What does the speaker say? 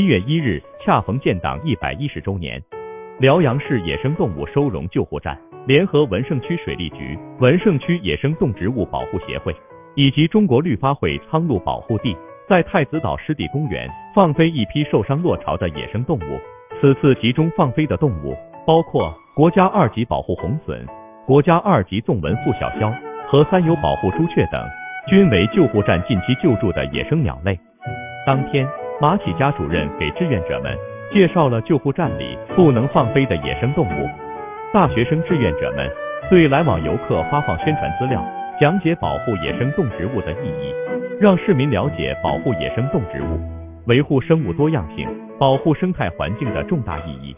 一月一日，恰逢建党一百一十周年，辽阳市野生动物收容救护站联合文胜区水利局、文胜区野生动植物保护协会以及中国绿发会苍鹭保护地，在太子岛湿地公园放飞一批受伤落巢的野生动物。此次集中放飞的动物包括国家二级保护红隼、国家二级纵纹腹小鸮和三有保护朱雀等，均为救护站近期救助的野生鸟类。当天。马启佳主任给志愿者们介绍了救护站里不能放飞的野生动物。大学生志愿者们对来往游客发放宣传资料，讲解保护野生动植物的意义，让市民了解保护野生动植物、维护生物多样性、保护生态环境的重大意义。